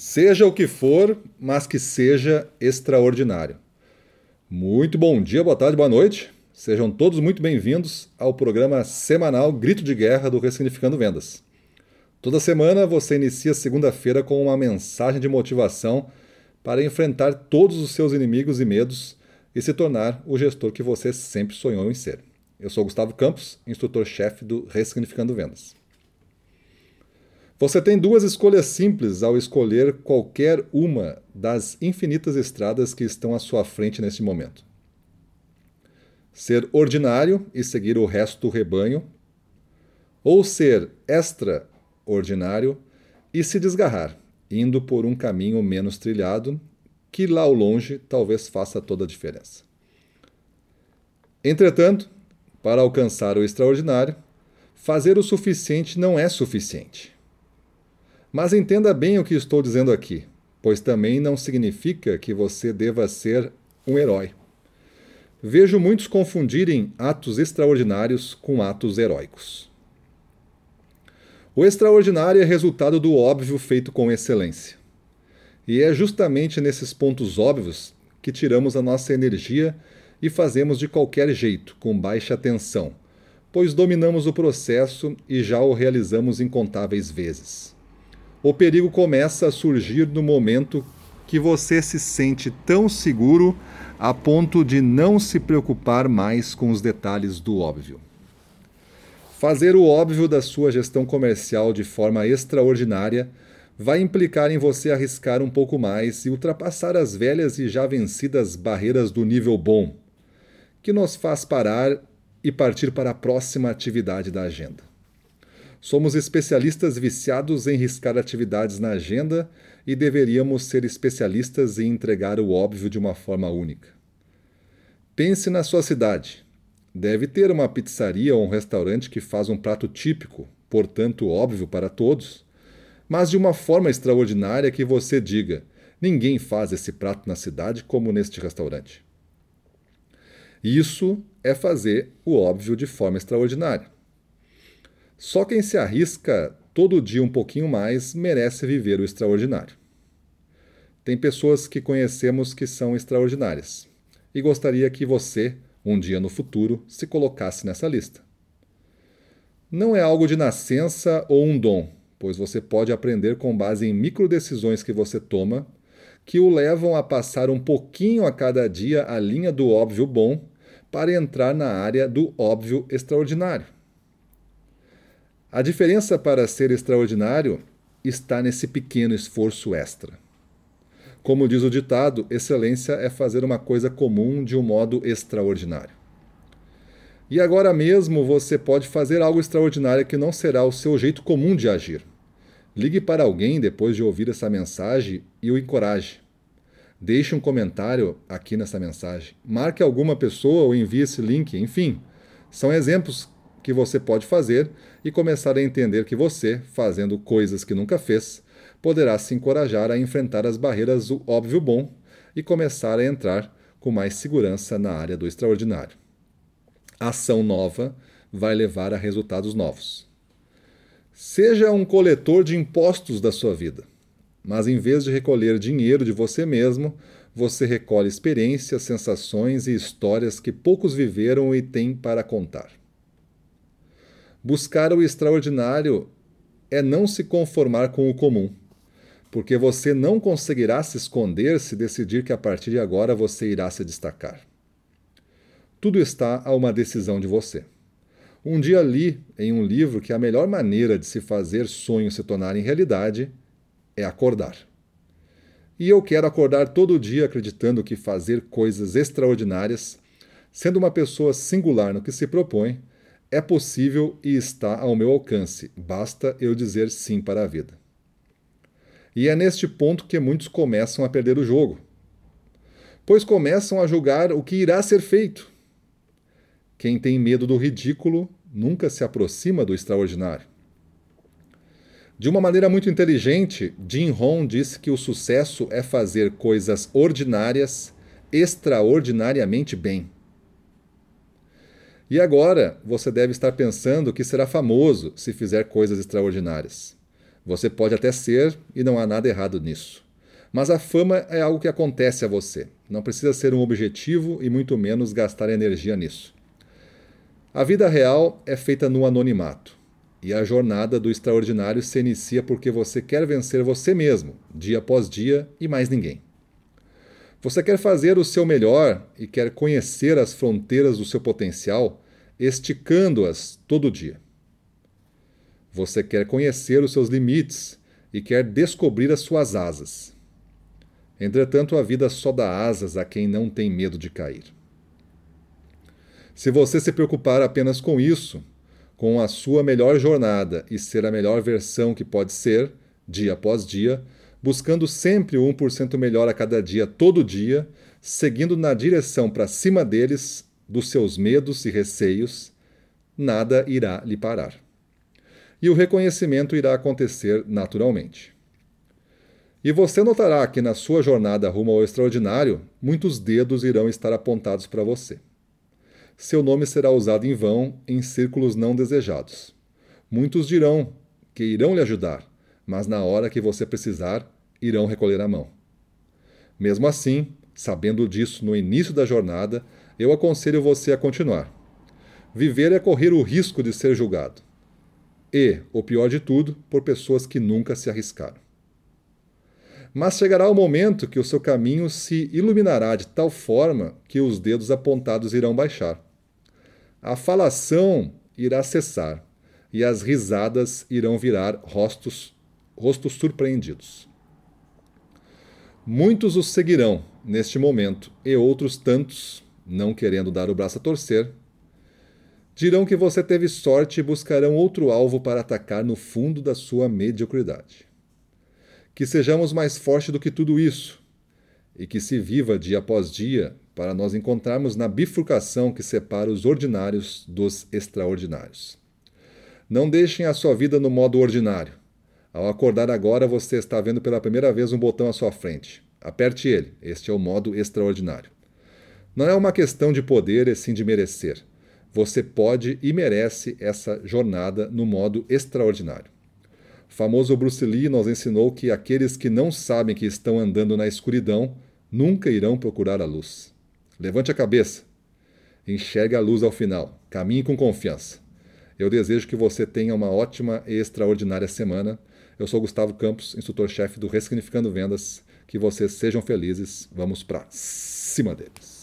Seja o que for, mas que seja extraordinário. Muito bom dia, boa tarde, boa noite. Sejam todos muito bem-vindos ao programa semanal Grito de Guerra do Ressignificando Vendas. Toda semana você inicia segunda-feira com uma mensagem de motivação para enfrentar todos os seus inimigos e medos e se tornar o gestor que você sempre sonhou em ser. Eu sou Gustavo Campos, instrutor-chefe do Ressignificando Vendas. Você tem duas escolhas simples ao escolher qualquer uma das infinitas estradas que estão à sua frente neste momento. Ser ordinário e seguir o resto do rebanho, ou ser extraordinário e se desgarrar, indo por um caminho menos trilhado, que lá ao longe talvez faça toda a diferença. Entretanto, para alcançar o extraordinário, fazer o suficiente não é suficiente. Mas entenda bem o que estou dizendo aqui, pois também não significa que você deva ser um herói. Vejo muitos confundirem atos extraordinários com atos heróicos. O extraordinário é resultado do óbvio feito com excelência. E é justamente nesses pontos óbvios que tiramos a nossa energia e fazemos de qualquer jeito, com baixa atenção, pois dominamos o processo e já o realizamos incontáveis vezes o perigo começa a surgir no momento que você se sente tão seguro a ponto de não se preocupar mais com os detalhes do óbvio. Fazer o óbvio da sua gestão comercial de forma extraordinária vai implicar em você arriscar um pouco mais e ultrapassar as velhas e já vencidas barreiras do nível bom, que nos faz parar e partir para a próxima atividade da agenda. Somos especialistas viciados em riscar atividades na agenda e deveríamos ser especialistas em entregar o óbvio de uma forma única. Pense na sua cidade. Deve ter uma pizzaria ou um restaurante que faz um prato típico, portanto óbvio para todos, mas de uma forma extraordinária que você diga: ninguém faz esse prato na cidade como neste restaurante. Isso é fazer o óbvio de forma extraordinária. Só quem se arrisca todo dia um pouquinho mais merece viver o extraordinário. Tem pessoas que conhecemos que são extraordinárias e gostaria que você, um dia no futuro, se colocasse nessa lista. Não é algo de nascença ou um dom, pois você pode aprender com base em microdecisões que você toma que o levam a passar um pouquinho a cada dia a linha do óbvio bom para entrar na área do óbvio extraordinário. A diferença para ser extraordinário está nesse pequeno esforço extra. Como diz o ditado, excelência é fazer uma coisa comum de um modo extraordinário. E agora mesmo você pode fazer algo extraordinário que não será o seu jeito comum de agir. Ligue para alguém depois de ouvir essa mensagem e o encoraje. Deixe um comentário aqui nessa mensagem. Marque alguma pessoa ou envie esse link. Enfim, são exemplos que você pode fazer e começar a entender que você, fazendo coisas que nunca fez, poderá se encorajar a enfrentar as barreiras do óbvio bom e começar a entrar com mais segurança na área do extraordinário. Ação nova vai levar a resultados novos. Seja um coletor de impostos da sua vida, mas em vez de recolher dinheiro de você mesmo, você recolhe experiências, sensações e histórias que poucos viveram e têm para contar. Buscar o extraordinário é não se conformar com o comum, porque você não conseguirá se esconder se decidir que a partir de agora você irá se destacar. Tudo está a uma decisão de você. Um dia li em um livro que a melhor maneira de se fazer sonhos se tornarem realidade é acordar. E eu quero acordar todo dia acreditando que fazer coisas extraordinárias, sendo uma pessoa singular no que se propõe, é possível e está ao meu alcance, basta eu dizer sim para a vida. E é neste ponto que muitos começam a perder o jogo, pois começam a julgar o que irá ser feito. Quem tem medo do ridículo nunca se aproxima do extraordinário. De uma maneira muito inteligente, Jim Rohn disse que o sucesso é fazer coisas ordinárias extraordinariamente bem. E agora você deve estar pensando que será famoso se fizer coisas extraordinárias. Você pode até ser, e não há nada errado nisso. Mas a fama é algo que acontece a você. Não precisa ser um objetivo e muito menos gastar energia nisso. A vida real é feita no anonimato. E a jornada do extraordinário se inicia porque você quer vencer você mesmo, dia após dia e mais ninguém. Você quer fazer o seu melhor e quer conhecer as fronteiras do seu potencial, esticando-as todo dia. Você quer conhecer os seus limites e quer descobrir as suas asas. Entretanto, a vida só dá asas a quem não tem medo de cair. Se você se preocupar apenas com isso, com a sua melhor jornada e ser a melhor versão que pode ser, dia após dia, buscando sempre o 1% melhor a cada dia, todo dia, seguindo na direção para cima deles, dos seus medos e receios, nada irá lhe parar. E o reconhecimento irá acontecer naturalmente. E você notará que na sua jornada rumo ao extraordinário, muitos dedos irão estar apontados para você seu nome será usado em vão em círculos não desejados. Muitos dirão que irão lhe ajudar, mas na hora que você precisar, irão recolher a mão. Mesmo assim, sabendo disso no início da jornada, eu aconselho você a continuar. Viver é correr o risco de ser julgado. E, o pior de tudo, por pessoas que nunca se arriscaram. Mas chegará o momento que o seu caminho se iluminará de tal forma que os dedos apontados irão baixar a falação irá cessar e as risadas irão virar rostos, rostos surpreendidos. Muitos os seguirão neste momento e outros tantos, não querendo dar o braço a torcer, dirão que você teve sorte e buscarão outro alvo para atacar no fundo da sua mediocridade. Que sejamos mais fortes do que tudo isso e que se viva dia após dia para nós encontrarmos na bifurcação que separa os ordinários dos extraordinários. Não deixem a sua vida no modo ordinário. Ao acordar agora, você está vendo pela primeira vez um botão à sua frente. Aperte ele, este é o modo extraordinário. Não é uma questão de poder e sim de merecer. Você pode e merece essa jornada no modo extraordinário. O famoso Bruce Lee nos ensinou que aqueles que não sabem que estão andando na escuridão nunca irão procurar a luz. Levante a cabeça. Enxergue a luz ao final. Caminhe com confiança. Eu desejo que você tenha uma ótima e extraordinária semana. Eu sou Gustavo Campos, instrutor-chefe do Ressignificando Vendas. Que vocês sejam felizes. Vamos para cima deles.